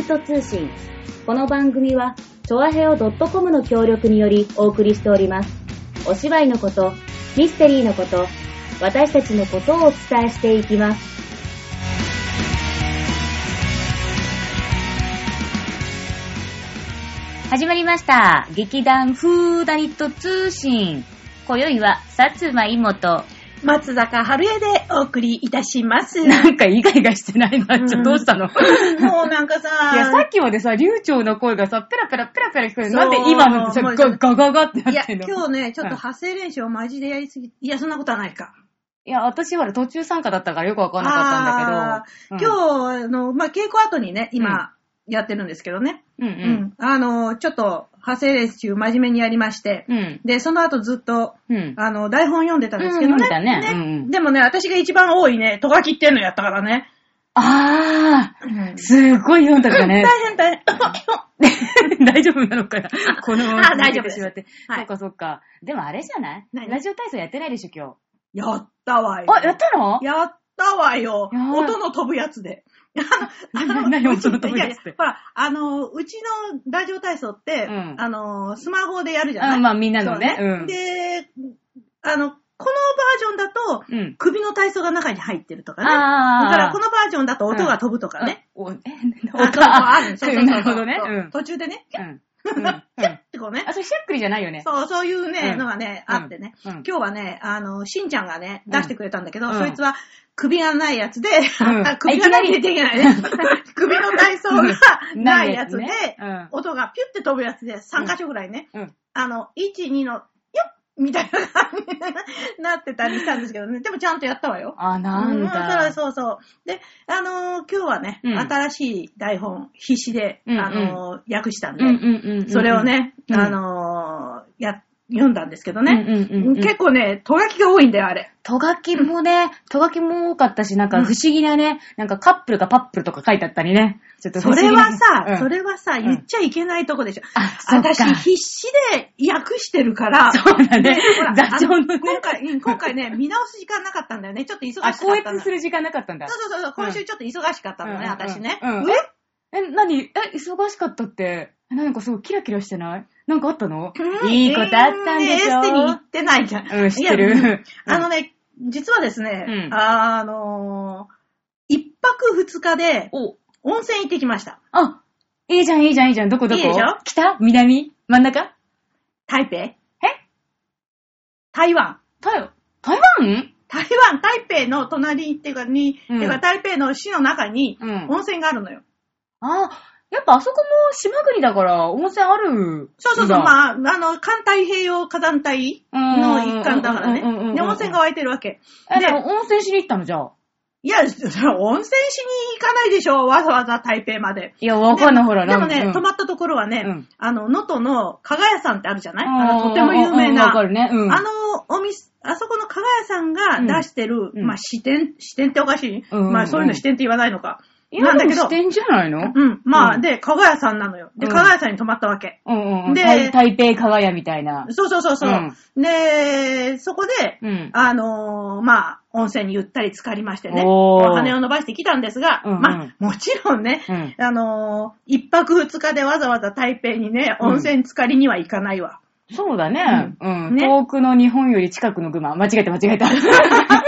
ニット通信。この番組は、チョアヘオ .com の協力によりお送りしております。お芝居のこと、ミステリーのこと、私たちのことをお伝えしていきます。始まりました。劇団フーダニット通信。今宵は、薩摩妹。松坂春江でお送りいたします。なんかイガイガしてないな。ちょ、どうしたの？もうなんかさ、いや、さっきまでさ、流暢な声がさ、ペラペラペラペラ聞こえる。そうなんで今のさ、もうガガガガっていやなってんの？今日ね、ちょっとうん発声練習をマジでやりすぎ、いや、そんなことはないか。いや、私ほら途中参加だったからよくわかんなかったんだけど。今日、あの、まあ、稽古後にね、今、やってるんですけどね。日、ううんん。あの、ちょっと、発声練習真面目にやりまして、うん。うん。で、その後ずっと、うん。あの、台本読んでたんですけどね。うん読んでたねうんうんでもね、私が一番多いね、とがきってんのやったからね。あうんー、すごい読んだからね。大変大変。大丈夫なのかなこの、あ大丈夫です。はいそっかそっか。でもあれじゃない？何？ラジオ体操やってないでしょ、今やったわよ。日。あ、やったの？やったわよ。音の飛ぶやつで。あ の何うち音のて。ほら、あの、うちのラジオ体操って、うん。あの、スマホでやるじゃない？あまあみんなのね。そううん。で、あの、このバージョンだと、うん。首の体操が中に入ってるとかね。だから、このバージョンだと音が飛ぶとかね。うん。おえ、あるそうそうそう なるほどね。途中でね、うん。ってこうね。あ、。それしゃっくりじゃないよね。そう、そういうね、うん。のがね、うん。あってね。うん。今日はね、あの、しんちゃんがね、うん。出してくれたんだけど、うん。そいつは首がないやつで、んあ 首がないってできないね。首の体操がないやつで、ねうん。音がピュって飛ぶやつで3箇所ぐらいね、うん。あの、1、2の、よっみたいな感じになってたりしたんですけどね。でもちゃんとやったわよ。あ、なんうんだ。そうそうそう。で、あのー今日はね、うん新しい台本、必死で、うんうんあのー訳したんで、うんうんうんうん。それをね、うんあのーや、読んだんですけどね。うんうんうんうん結構ね、とがきが多いんだよ、あれ。とがきもね、とがきも多かったし、なんか不思議なね、なんかカップルかパップルとか書いてあったりね。ちょっと不それはさ、うんそれはさ、ん言っちゃいけないとこでしょ。あそっか私、必死で訳してるから。そうだねでほら座長の今回、うん今回ね、見直す時間なかったんだよね。ちょっと忙しかあ、った校の。閲する時間なかったんだ。そうそうそう、今週ちょっと忙しかったのね、うん私ね。うんうんえ？え、なにえ、忙しかったって、えなんかすごいキラキラしてない？なんかあったの？うん。いいことあったんでしょ？えーエステに行ってないじゃん。うん知ってる。あのね、実はですね、うん。あのー、一泊二日でお、温泉行ってきました。あ、いいじゃんいいじゃんいいじゃん。どこどこ？いいでしょ？北？南？真ん中？台北？え？台湾。台台湾？台湾、台北の隣っていうかに、うん。台北の市の中にうん。温泉があるのよ。あ、やっぱあそこも島国だから温泉ある。そうそうそう、まあ、あの、環太平洋火山帯の一環だからね。で、温泉が湧いてるわけ。え、で温泉しに行ったの？じゃあ。いや、温泉しに行かないでしょ、わざわざ台北まで。いや、わかんない、ほら、でもね、うん泊まったところはね、うんあの、能登の加賀屋さんってあるじゃない？とても有名うんな。わかるね。うん。あの、お店、あそこの加賀屋さんが出してる、うんまあ、支店、支店っておかしい、まあ、そういうの支店って言わないのか。いやなんだけどしてんじゃないの？うん。まあ、うんで、加賀屋さんなのよ。で、うん加賀屋さんに泊まったわけ。うんうんうん。で台台北加賀屋みたいな。そうそうそうそう。で、そこで、うん。あのーまあ、温泉にゆったり浸かりましてね、おー羽を伸ばしてきたんですが、うんうんまあ、もちろんね、うんあのー一泊二日でわざわざ台北にね、温泉浸かりには行かないわ。そうだね。うん。ね遠くの日本より近くの群馬。間違えた間違えた。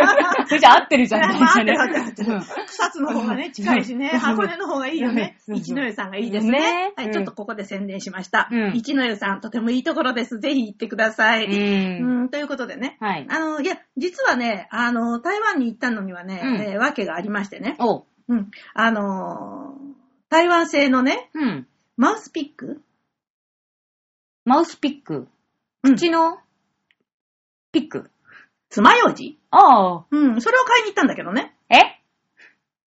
それじゃ合ってるじゃん。ま合ってる合ってる合ってる草津の方がね、近いしね、うん箱根の方がいいよね。一の湯さんがいいですね。はい、ちょっとここで宣伝しました。うん一の湯さん、とてもいいところです。ぜひ行ってください。ということでね。はい。あの、いや、実はね、あの、台湾に行ったのにはね、わけがありましてね。おうん。あのー台湾製のね、うん。マウスピック？マウスピック？うん口のピック？爪楊枝？ああ。うん、それを買いに行ったんだけどね。え？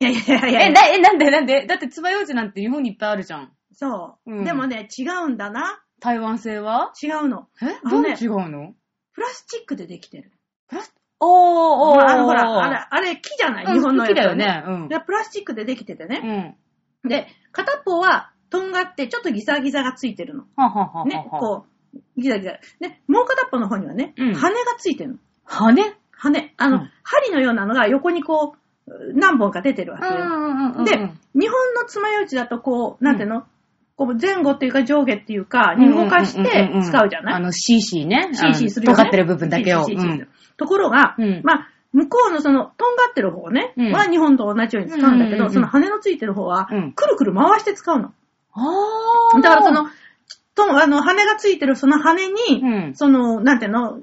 いやいやいやいえ、やな、え、なんでなんで？だって爪楊枝なんて日本にいっぱいあるじゃん。そう、うんでもね、違うんだな。台湾製は？違うの。え？あのねどう違うの？プラスチックでできてる。プラス、おー、おー、まあ、あの、ほら、あれ、あれ木じゃない、うん日本のやつは木だよね。うん。で、プラスチックでできててうね。ん。で、片っぽは、とんがって、ちょっとギザギザがついてるの。はははは。ね、こう、ギザギザ。で、もう片っぽの方にはね、うん羽がついてるの。羽羽。あの、うん。針のようなのが横にこう、何本か出てるわけよ。うんで、日本の爪楊枝だとこう、なんていうの、こう前後っていうか上下っていうか、に動かして使うじゃない、あの、CC ね。CC するよね。尖ってる部分だけを。ところが、うん。まあ、向こうのその、とんがってる方ね、うん。は日本と同じように使うんだけど、その羽のついてる方はうん、くるくる回して使うの。だからその、と、あの、羽がついてるその羽に、うんその、なんていうの、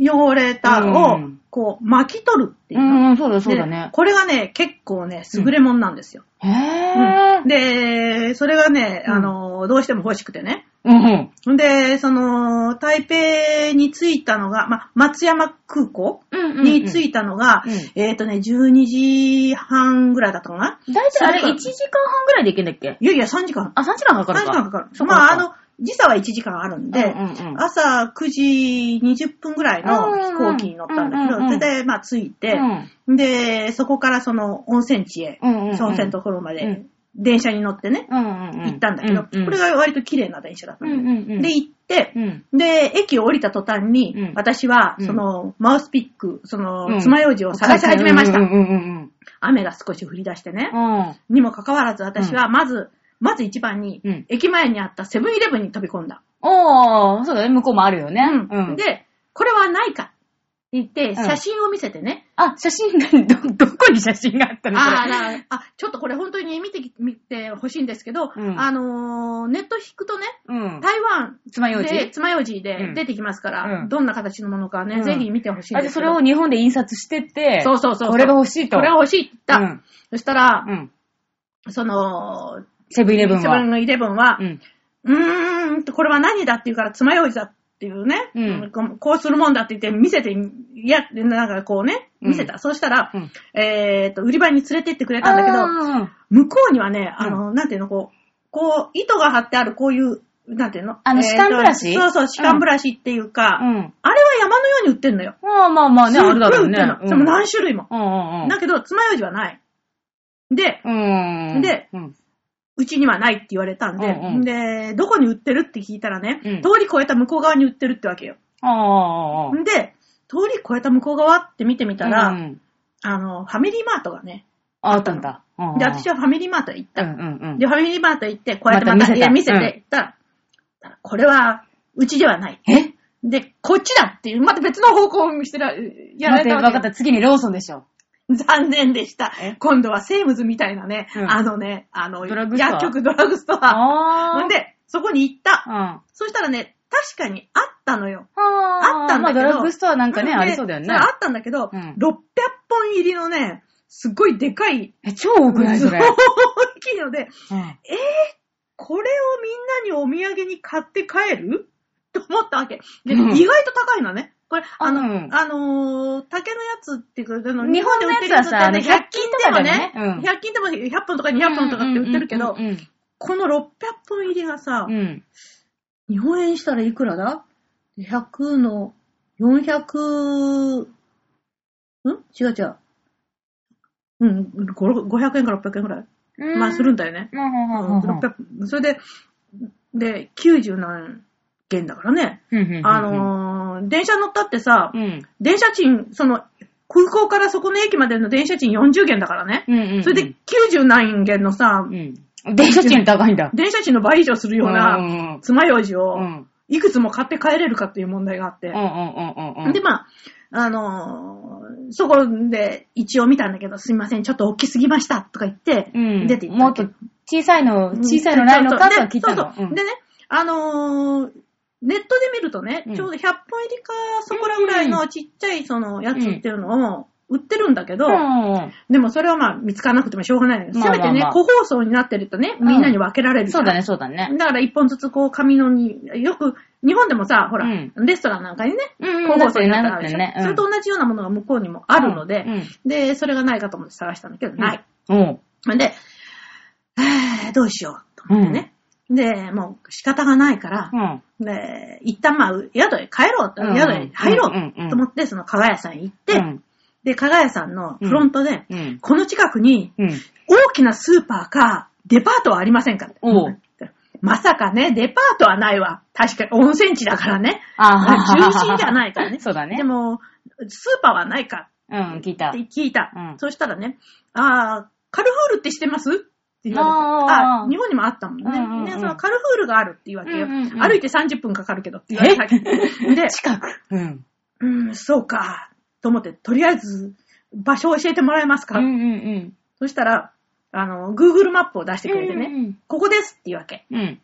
汚れたうをん、こう、巻き取るっていうの。うんうん、そうだそうだでね。これがね、結構ね、優れもんなんですよ。へぇー。で、それがね、うんあの、どうしても欲しくてね。うんうん。で、その、台北に着いたのが、ま、松山空港うんに着いたのが、うんえっ、とね、12時半ぐらいだったかなだいたいあれそれか1時間半ぐらいで行けんだっけ？いやいや、3時間。あ、3時間かか3るか。時間かかる。そまあ、あの、時差は1時間あるんで、うんうんうん。朝9時20分ぐらいの飛行機に乗ったんだけど、うんうんうんそれで、まあ、着いて、うん。で、そこからその温泉地へ、うんうんうん。温泉のところまで、うん。電車に乗ってね、うんうんうん。行ったんだけど、うんうんこれが割と綺麗な電車だったの、うんうんうん。で、行って、うん。で、駅を降りた途端に、うん。私は、うん。その、マウスピック、そうん。の、爪楊枝を探し始めました。雨が少し降り出してね。うん。にもかかわらず、私はまず、まず一番に、うん駅前にあったセブンイレブンに飛び込んだ。おー、そうだね。向こうもあるよね。うんで、これはないかって言って、ん写真を見せてね。あ、写真、ど、どこに写真があったの？ああ、ちょっとこれ本当に見てき、見てほしいんですけど、うんあのーネット引くとね、うん。台湾爪楊枝？で、爪楊枝うでん出てきますから、うんどんな形のものかね、うんぜひ見てほしいんあ、で、です。それを日本で印刷してって、そうそうそうこれが欲しいと。これが欲しいって言った。うんそしたら、うん。その、セブンイレブンは。セブンイレブンは、うん。うーんと、これは何だって言うから、爪楊枝だっていうね、うんこうするもんだって言って見せて、いや、なんかこうね、見せた。そうしたら、うんえっ、と、売り場に連れてってくれたんだけど、あ向こうにはね、あの、なんていうの、こう、こう、糸が張ってあるこういう、なんていうの？あの歯間ブラシ？そうそう、歯間ブラシっていうか、ーうん。あれは山のように売ってんのよ。まあまあまあね、あるだろうねも何種類も。うんうんうん。だけど、爪楊枝はない。で、うん。でうん、うちにはないって言われたんで、うんうんで、どこに売ってるって聞いたらね、うん通り越えた向こう側に売ってるってわけよ。ああ。で、通り越えた向こう側って見てみたら、うんあの、ファミリーマートがね、あったんだ。で、私は、はファミリーマートへ行った。うんうんうん。で、ファミリーマート行って、こうやってまたまた見せたいや見せてうん行ったら、これは、うちではない。え？で、こっちだっていう、また別の方向を見してら、やら待って、れたわけわかった。次にローソンでしょ。残念でしたえ？今度はセームズみたいなね、うんあのね、あの、薬局ドラッグストア。ほん、で、そこに行った。うん。あそしたらね、確かにあったのよ。ああったんだけどまあドラッグストアなんかね、でありそうだよね。あったんだけど、うん600本入りのね、すっごいでかい、え、超多くないそれ？大きいので、うんこれをみんなにお土産に買って帰る？と思ったわけ。で、うん意外と高いのね。これ、あの、うんあのー竹のやつっていうか、あの日本で売ってるやつってねあの100均でね100均でもね、100均でも100本とか200本とかって売ってるけどう、んこの600本入りがさうん。日本円したらいくらだ ?100 の400、ん？違う違う。うん、5 500円か600円ぐらい。うんまあするんだよね。うんうんうんうんうん600それで、で、90何件だからね。うんうんうんあ電車乗ったってさ、うん。電車賃、その、空港からそこの駅までの電車賃40元だからね。うんうんうん。それで90何元のさ、うん。電車賃高いんだ。電車賃の倍以上するよううなん爪楊枝うを、ん。いくつも買って帰れるかっていう問題があってうん。うんうんうん。で、まあ、あのーそこで一応見たんだけど、すいません、ちょっと大きすぎましたとか言って、うん。出ていったわけもっと小さいの、小さいのないのかとは聞いたの。そうそう。でね、あのーネットで見るとね、うんちょうど100本入りかそこらぐらいのちっちゃいそのやつっていうのを売ってるんだけど、うん。でもそれはまあ見つからなくてもしょうがないのよ。まあまあまあせめてね、個包装になってるとね、みんなに分けられるじゃんそうだね、そうだね。だから一本ずつこう紙のに、よく、日本でもさ、ほら、うんレストランなんかにね、うん個包装になってるでしょ、だってねうんそれと同じようなものが向こうにもあるので、うんで、それがないかと思って探したんだけど、ない。うん。で、はぁどうしようと思ってね。で、もう仕方がないから、うん。で、一旦まあ、宿へ帰ろうと、うん宿へ入ろうと思って、その加賀屋さんへ行って、うんで、加賀屋さんのフロントで、うん。この近くにうん。大きなスーパーかデパートはありませんかまさかね、デパートはないわ。確かに温泉地だからね。あ中心じゃないからね。そうだねでも、スーパーはないかうん、聞いた。聞いた。うんそしたらね、あー、カルフールって知ってます？って言われて。あ日本にもあったもんね。うんうんうんで、そのカルフールがあるっていうわけよ。うんうんうん歩いて30分かかるけどって言われたわけ。で、近く。うん。うん、そうか、と思って、とりあえず、場所を教えてもらえますか、うんうんそしたら、あの、Google マップを出してうん。くれてね、うんここですっていうわけ。うん。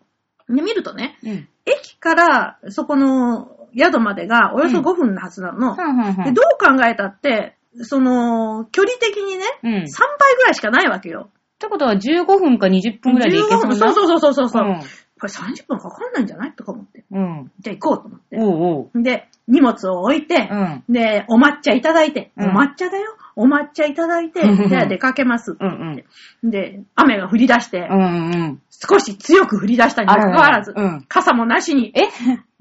で、見るとね、うん。駅からそこの宿までがおよそ5分のはずなの。うんうんうんでどう考えたって、その、距離的にね、うん。3倍ぐらいしかないわけよ。ってことは15分か20分ぐらいで行けそうな。15分そうそうそうそうそう。うんこれ30分かかんないんじゃない？とか思って。うん。じゃあ行こうと思って。おうおう。で、荷物を置いて、うん。で、お抹茶いただいて、うんお抹茶だよ。お抹茶いただいて、うんじゃあ出かけます。うんうん。で、雨が降り出して、うんうん。少し強く降り出したにもかかわらず、うん傘もなしにえ？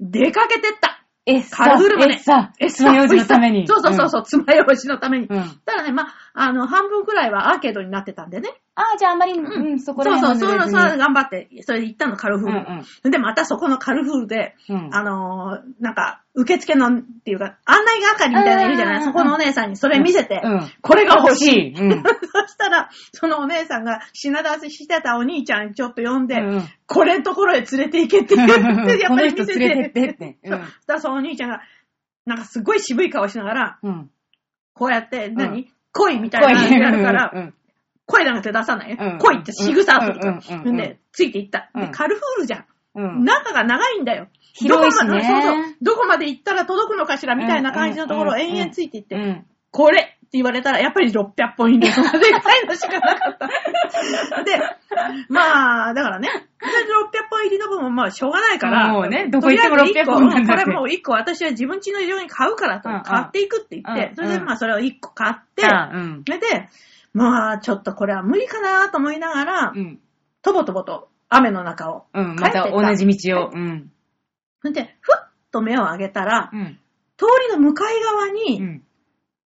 出かけてった。えっさ、カルフールえっさ、え爪楊枝のために。そうそうそうそう、爪楊枝のために。うん。ただね、まあ、あの、半分くらいはアーケードになってたんでね。ああ、じゃああんまり、うん、そこらそうそう、辺そうそう、頑張って、それで行ったの、カルフール。うんで、またそこのカルフールで、うん。あのーなんか、受付の、っていうか、案内係みたいなのいるじゃない？うん。そこのお姉さんにそれ見せて、うん。これが欲しい。い。うん。そしたら、そのお姉さんが品出ししてたお兄ちゃんちょっと呼んで、うんこれのところへ連れて行けって。言って、やっぱり見せ人連れてってって。そうそしたらそのお兄ちゃんが、なんかすごい渋い顔しながら、うん。こう。やって、何、う恋みたいなのやるから、うん声なんて出さないよ。うん恋って仕草とか。うんうんうんうんで、ついていった。で、うんカルフールじゃん。うん。中が長いんだよ。広いしねどこまでそうそう。どこまで行ったら届くのかしらみたいな感じのところをうんうんうん延々ついていって、うん。これって言われたら、やっぱり600本入 れるのがでかいのしかなかった。で、まあ、だからね、600本入りの分もまあしょうがないから、もうねどこ行ってもとりあえず600本なんだってこれもう1個私は自分家の用に買うからと買っていくって言って、うんそれでまあそれを1個買って。それで、まあちょっとこれは無理かなと思いながら、うん。とぼとぼと雨の中を。うん。また同じ道を。うん。それで、ふっと目を上げたら、うん。通りの向かい側うに、ん。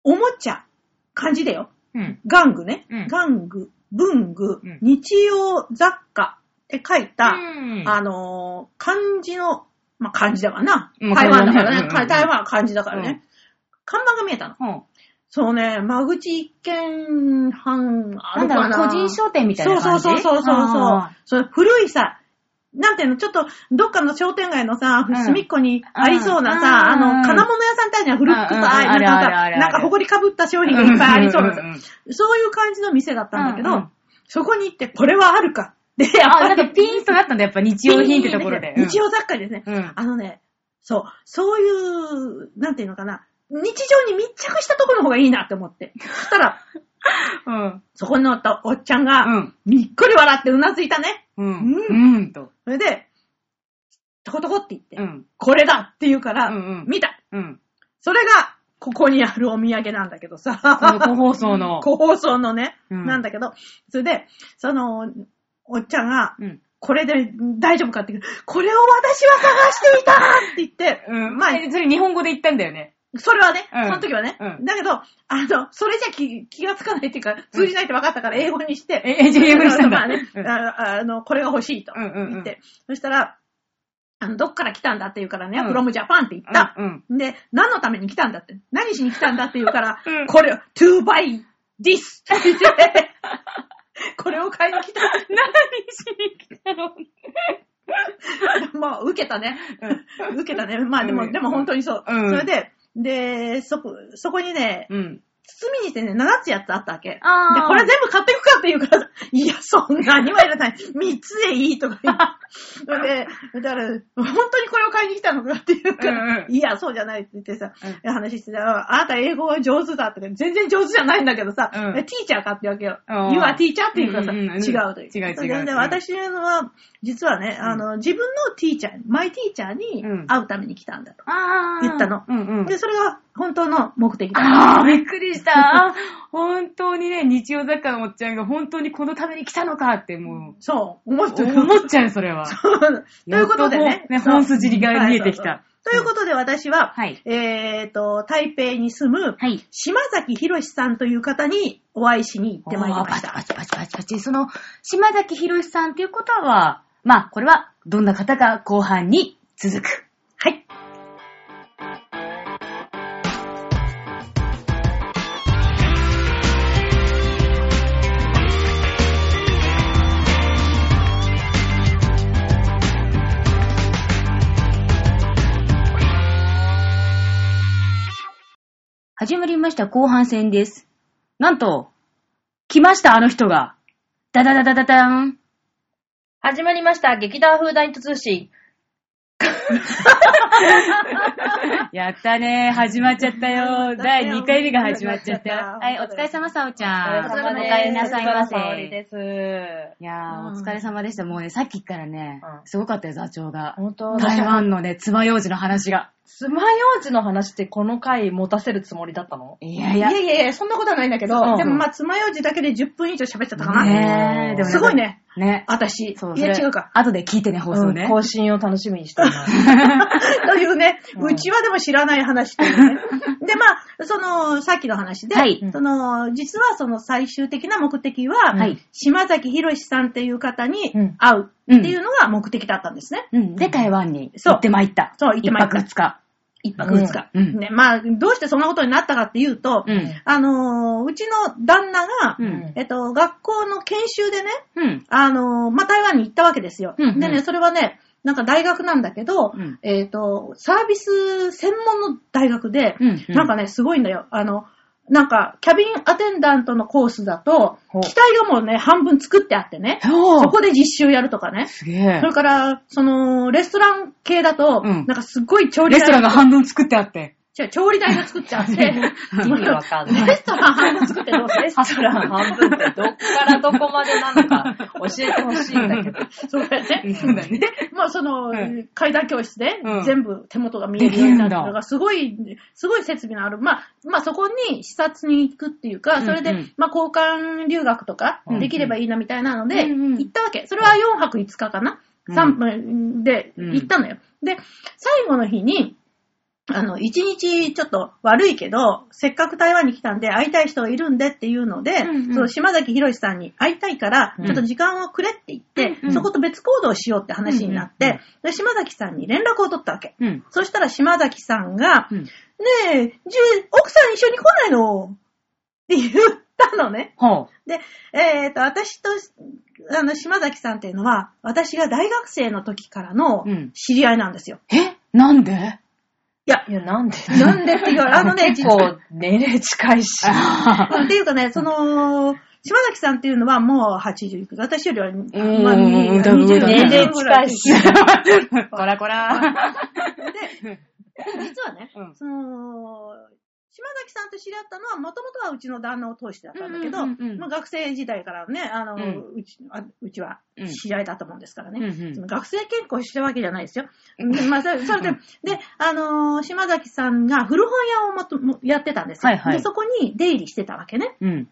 おもちゃ、漢字でよ。うん。玩具ね。うん玩具、文具、うん日用雑貨って書いた、うん。あのー漢字の、まあ、漢字だわな。うん。台湾だからね。台湾は漢字だからね。うん。看板が見えたの。そうね、間口一軒半あな。んだろう、るかな。個人商店みたいなそうそう感じ？そうそうそうあそう。古いさ、なんていうの、ちょっと、どっかの商店街のさ、うん。隅っこにありそうなうん。さ、あうん。の、金物屋さんたちには古くさ、うん。うんなんあるあるあかなんか埃かぶった商品がいっぱいありそうなさ。んんんそういう感じの店だったんだけどうんうん、そこに行って、これはあるか。で、あ、なんかピーンとなったんだ、やっぱ日用品ってところで。日用雑貨ですね。うん。あのね、そう、そういう、なんていうのかな、日常に密着したところの方がいいなって思って。そしたら、うん。そこに乗ったおっちゃんが、うん。にっこり笑ってうなずいたね。うん。ううん。と。それで、トコトコって言って、うん。これだって言うから、うんうん見た。うん。それが、ここにあるお土産なんだけどさ。この個包装の。個包装のね、うんなんだけど、それで、その、おっちゃんが、うん。これで大丈夫かって言うこれを私は探していたって言って、うん。まあまあ、それ日本語で言ったんだよね。それはね、うんその時はね、うんだけど、あの、それじゃ気気がつかないっていうか、通じないって分かったから英語にして、え、え、英語にしたんだ。まあね、うんああの、これが欲しいとうんうんうん言って、そしたら、あの、どっから来たんだって言うからね、うん from Japan って言った。うんうん。で、何のために来たんだって、何しに来たんだって言うから、うんこれを、to buy this って言って、これを買いに来た。何しに来たの？まあ、受けたね。受けたね。まあ、でも、うんでも本当にそう。うんそれで、で、そこ、そこにね、うん。包みにしてね、7つやつあったわけ。で、これ全部買っていくかって言うから、いや、そんなにはいらない。3つでいいとか言って。で、だから、本当にこれを買いに来たのかって言うから、うんうんいや、そうじゃないって言ってさ、う話してたら、あなた英語が上手だって、全然上手じゃないんだけどさ、うんティーチャーかってわけよ。うん You are teacher って言うからさ、うんうんうん違うという。違う違うでうん私のは、実はね、あの、自分のティーチャー、マイティーチャーにうん会うために来たんだと。言ったのうんうん。で、それが本当の目的だああ、びっくりした。あ 本当にね、日曜雑貨のおっちゃんが本当にこのために来たのかってもそう、思っう、てる。思っちゃう、それは。ということでね本筋が見えてきたということで私は、はいえっ、と、台北に住む、はい。島崎博さんという方にお会いしに行ってまいりましたパチパ。チパチパチパチ。その、島崎博さんっていうことは、まあ、これは、どんな方か後半に続く。はい。始まりました後半戦です。なんと、来ました、あの人が。ダダダダダダン。始まりました、劇団風ナイト通信。やったね始まっちゃったよ。第2回目が始まっちゃったよ。うんはい、お疲れ様、さおちゃん。お疲れ様です。お帰りなさいませ。お疲れ様です。いやー、うんお疲れ様でした。もうね、さっきからね、うんすごかったよ、座長が。本当台湾のね、爪楊枝の話が。爪楊枝の話ってこの回持たせるつもりだったの？いやいや。いやいやいや、そんなことはないんだけど、うんでもまあ、爪楊枝だけで10分以上喋っちゃったかな。ねえ、でもすごい。ね。ね。私。そう、いや、違うか。後で聞いてね、放送ね。更新を楽しみにしています。というね、うちはでも知らない話というね。で、まあ、その、さっきの話で、はいその、実はその最終的な目的は、はい島崎博さんっていう方にうん会うっていうのが目的だったんですね。うん。で、台湾に行ってまいった。そう行ってまいった一泊二日。一泊二日。うんね、まあ、どうしてそんなことになったかっていうと、うん。あのーうちの旦那が、うんえっと、学校の研修でね、うん。あのーまあ、台湾に行ったわけですよ。うんうんでね、それはね、なんか大学なんだけど、うんえっ、と、サービス専門の大学で、うんうんなんかね、すごいんだよ。あの、なんか、キャビンアテンダントのコースだと機体がもうね、半分作ってあってね、そこで実習やるとかね。すげえそれ。から、その、レストラン系だと、うんなんかすっごい調理台レストランが半分作ってあって。違う調理台が作ってあって、意味わかんない。レストラン半分作ってどうする？レストラン半分ってどっからどこまでなのか教えてほしいんだけど。そうだよね。そうだね。まあその、うん階段教室でうん全部手元が見えるようになってるできるんだのがすごい、すごい設備のある。まあ、まあそこに視察に行くっていうか、それで、うんうんまあ交換留学とかうんできればいいなみたいなので、うんうん行ったわけ。それは4泊5日かな、うん ?3 分でうん行ったのよ。で、最後の日に、あの、一日ちょっと悪いけど、せっかく台湾に来たんで会いたい人がいるんでっていうので、うんうんその島崎博さんに会いたいから、うんちょっと時間をくれって言って、うんうんそこと別行動しようって話になって、で島崎さんに連絡を取ったわけ。うん。そしたら島崎さんが、うんねえ、じゅ奥さん一緒に来ないの？って言ったのね。ほで、えっ、と、私と、あの、島崎さんっていうのは、私が大学生の時からのうん知り合いなんですよ。う。え？なんで？いや、いや、なんで？なんでって言われ、あのね、結構年齢近いし。っていうかね、その、島崎さんっていうのはもう80いくつ？私よりは、んまあ、うんだいぶ上だね年齢近いし。こらこら。で、実はね、うんその、島崎さんと知り合ったのは、もともとはうちの旦那を通してだったんだけど、うんうんうんうんまあ、学生時代からね、あの、うんうちあうちはうん知り合いだったもんですからね。うんうんその学生健康してるわけじゃないですよ。でまあ、それで、で、あのー島崎さんが古本屋をもともやってたんですよ、はいはいで。そこに出入りしてたわけね。うん。で、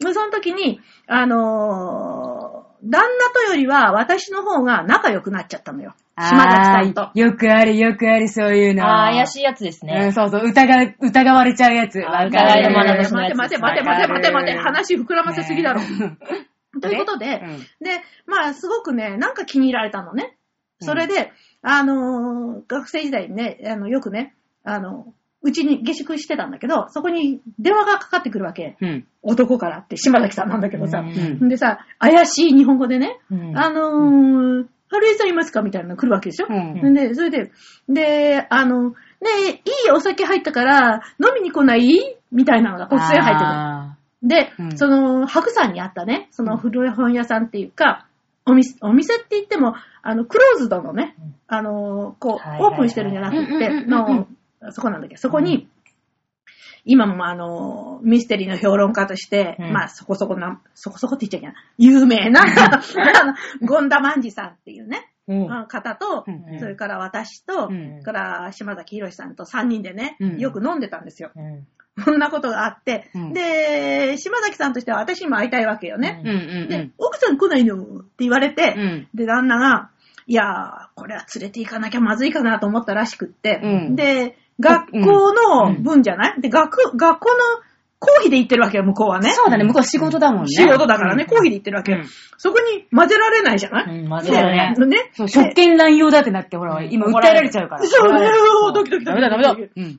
その時に、あのー旦那とよりは私の方が仲良くなっちゃったのよ。島崎さんとよくあるよくあるそういうの。あー、怪しいやつですうん、ね。そうそう、疑う、疑われちゃうやつ。わかる待て待て待て待て待て待て、話膨らませすぎだろ。ね ということで、うんで、まあ、すごくね、なんか気に入られたのね。それで、あのー学生時代にね、あの、よくね、あの、うちに下宿してたんだけど、そこに電話がかかってくるわけ。うん。男からって、島崎さんなんだけどさ。うん。でさ、怪しい日本語でね、うん。あのー、春江さんいますかみたいなの来るわけでしょ、うん。で、それで、で、あの、ねえ、いいお酒入ったから飲みに来ない？みたいなのが突然入ってくる。あで、うん。その、白山にあったね、その古本屋さんっていうか、お店、お店って言っても、あの、クローズドのね、うん。あの、こう、オープンしてるんじゃなくて、の、そこなんだけど、そこに、今もあの、ミステリーの評論家として、うん。まあそこそこな、そこそこって言っちゃいけない。有名な、ゴンダマンジさんっていうね、うん。うん方と、うん。それから私と、うん。から島崎博さんと3人でね、うん。よく飲んでたんですよ。うん。そんなことがあって、うん。で、島崎さんとしては私にも会いたいわけよね。でん。、奥さん来ないのって言われて、うん。で、旦那が、いやー、これは連れて行かなきゃまずいかなと思ったらしくって、うん。で、学校の分じゃない、で、学、学校の公費で行ってるわけよ、向こうはね。そうだね、向こう仕事だもんね。仕事だからね、公費で行ってるわけよ。うんそこに混ぜられないじゃない、うん、混ぜられない。でね。そ職権乱用だってなって、ほら、今訴えられちゃうから。そうねそうドキドキドキダメだダメだ。うん。うん。で、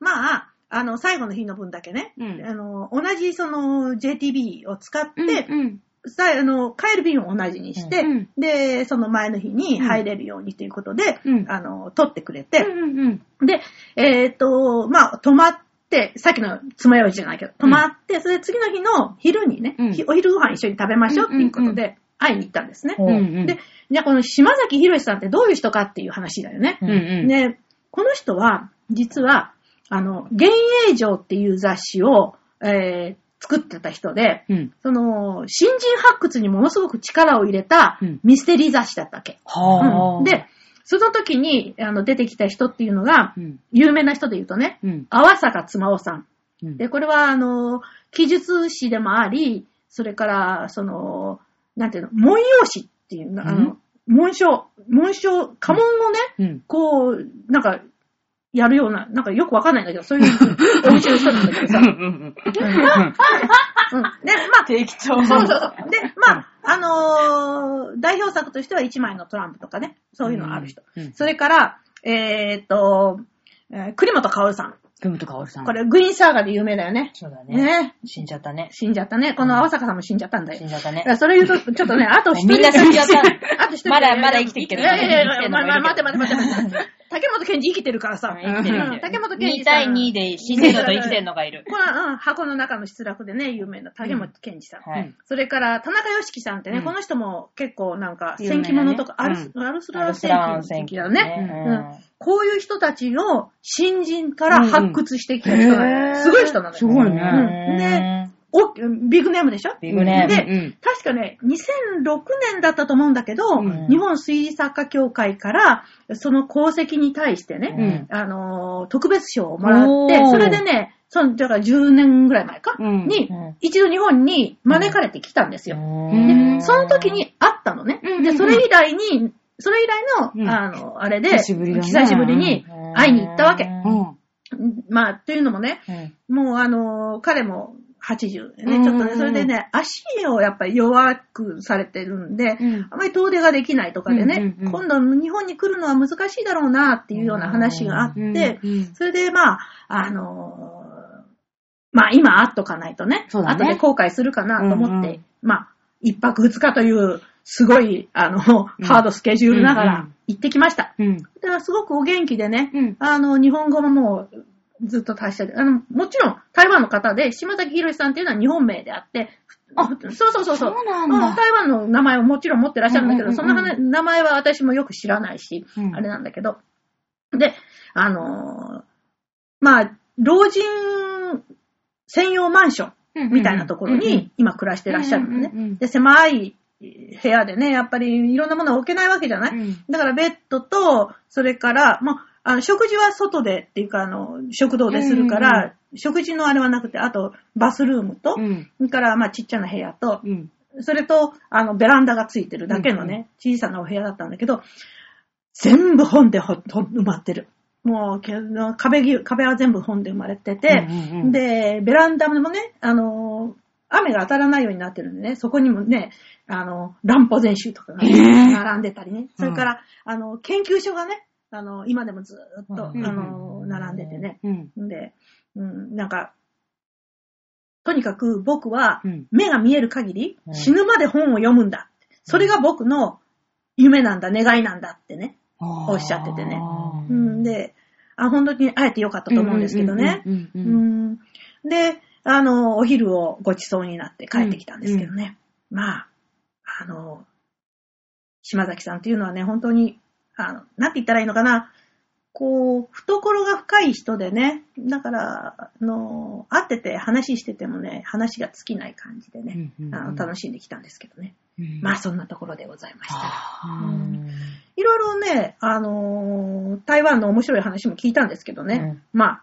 まあ、あの、最後の日の分だけね、うんあの、同じその JTB を使って、うんさあの、帰る便を同じにして、うんで、その前の日に入れるようにということで、うんあの、取ってくれうて、んうんで、えっ、と、まあ、泊まっって、さっきの爪楊枝じゃないけど、泊まって、それで次の日の昼にね、うんひお昼ご飯一緒に食べましょうっていうことで、会いに行ったんですね。うんうんうん。で、じゃあこの島崎博さんってどういう人かっていう話だよね。うんうん。で、この人は、実は、あの、幻影城っていう雑誌を、えー作ってた人で、うん。その、新人発掘にものすごく力を入れたうんミステリー雑誌だったわけ。はあ。うん、で、その時にあの出てきた人っていうのが、うん。有名な人で言うとね、うん。泡坂妻夫さん。うんで、これは、あの、記述師でもあり、それから、その、なんていうの、文様師っていうの、あの、紋章、紋章、家紋をね、うん。こう、なんか、やるような、なんかよくわかんないんだけど、そういう面白い人なんだけどさ。うん。で、まあ、定期帳。そうそうそう。で、まあ、あのー代表作としては一枚のトランプとかね、そういうのある人。うん。それから、えーっと、えー栗本薫さん。グムとかおるさん。これ、グリーンサーガーで有名だよね。そうだね。ね。死んじゃったね。死んじゃったね。この青坂さんも死んじゃったんだよ。死んじゃったねそれ言うと、ちょっとね、あと一人。みんな死んじゃったあと一人。まだまだ生きてるけどいやいやいや待って待って待って待って。竹本健二生きてるからさ。生きてるうん竹本健2二さん。対2で死んでるのと生きてるのがいる。これは、うん、箱の中の失落でね、有名な竹本健二さん。はい。それから、田中良樹さんってね、うんこの人も結構なんか、有名なね戦記物とか、アルスうアルスラー戦記記だね。ね。こういう人たちを新人から発掘してきた人なのへーすごい人なのよ。すごいねうんでおビッグネームでしょ？ビッグネーム。で、うん確かね、2006年だったと思うんだけど、うん。日本推理作家協会から、その功績に対してね、うん。あのー特別賞をもらって、それでね、その、だから10年ぐらい前か、うん。に、うん。一度日本に招かれてきたんですよ。うん。で、その時に会ったのね。で、それ以来に、それ以来うん。の、あの、あれで、久しぶりだね。久しぶりに会いに行ったわけ。うん。まあ、というのもね、もうあの、彼も80でね、うんちょっとね、それでね、足をやっぱり弱くされてるんで、うん。あまり遠出ができないとかでね、うんうんうん。今度日本に来るのは難しいだろうなっていうような話があって、うんうんそれでまあ、あのーまあ今会っとかないとね、ね。後で後悔するかなと思って、うんうん。まあ、一泊二日という、すごい、あの、ハードスケジュールながらうんうん行ってきました。うん。だからすごくお元気でね、うん。あの、日本語ももうずっと達者で、あの、もちろん台湾の方で、島崎博さんっていうのは日本名であって、あそうそうそうそう。そうなんだ。うん台湾の名前をもちろん持ってらっしゃるんだけど、うんうんうん。その話名前は私もよく知らないし、うん。あれなんだけど。で、あのーまあ、老人専用マンションみたいなところに今暮らしてらっしゃるのね。うんうんうんで、狭い部屋でね、やっぱりいろんなものを置けないわけじゃない、うん。だからベッドと、それから、まあ、あの、食事は外でっていうか、あの、食堂でするから、うん食事のあれはなくて、あと、バスルームと、うん。それから、まあ、ちっちゃな部屋と、うん。それと、あの、ベランダがついてるだけのね、小さなお部屋だったんだけど、全部本でほほ埋まってる。もうけ、壁ぎ、壁は全部本で埋まれてて、うんうんうんで、ベランダもね、あの、雨が当たらないようになってるんでね、そこにもね、あの、乱歩全集とかが、並んでたりね、それから、あの、研究所がね、あの、今でもずーっと、うん。あの、並んでてね、うん。で、うん、なんか、とにかく僕はうん。目が見える限りうん。死ぬまで本を読むんだ。それが僕の夢なんだ、願いなんだってね。おっしゃっててね。うん、で、あ、本当に会えてよかったと思うんですけどね。で、あの、お昼をご馳走になって帰ってきたんですけどね。まあ、あの、島崎さんっていうのはね、本当に、あの、なんて言ったらいいのかな。こう、懐が深い人でね、だから、あの、会ってて話しててもね、話が尽きない感じでね、うんうんうんあの楽しんできたんですけどね。うんまあ、そんなところでございました。あいろいろね、あのー台湾の面白い話も聞いたんですけどね。うんまあ、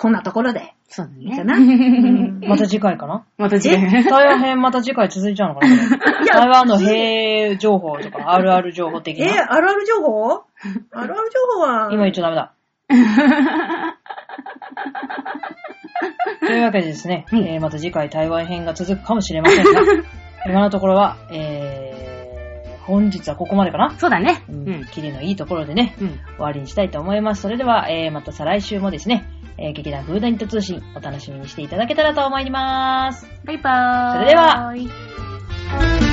こんなところでーそうだいいかね。な？うんまた次回かな？また違う。台湾編また次回続いちゃうのかな？台湾の兵情報とか、あるある情報的えな。あるある情報？あるある情報は、今言っちゃダメだ。というわけでですね、えーまた次回台湾編が続くかもしれませんが、今のところは、えー、本日はここまでかな？そうだね。う、うんん。キリのいいところでね、うん。終わりにしたいと思います。それでは、えー、また再来週もですね、えー、劇団フーダニット通信、お楽しみにしていただけたらと思います。バイバーイ。それではは。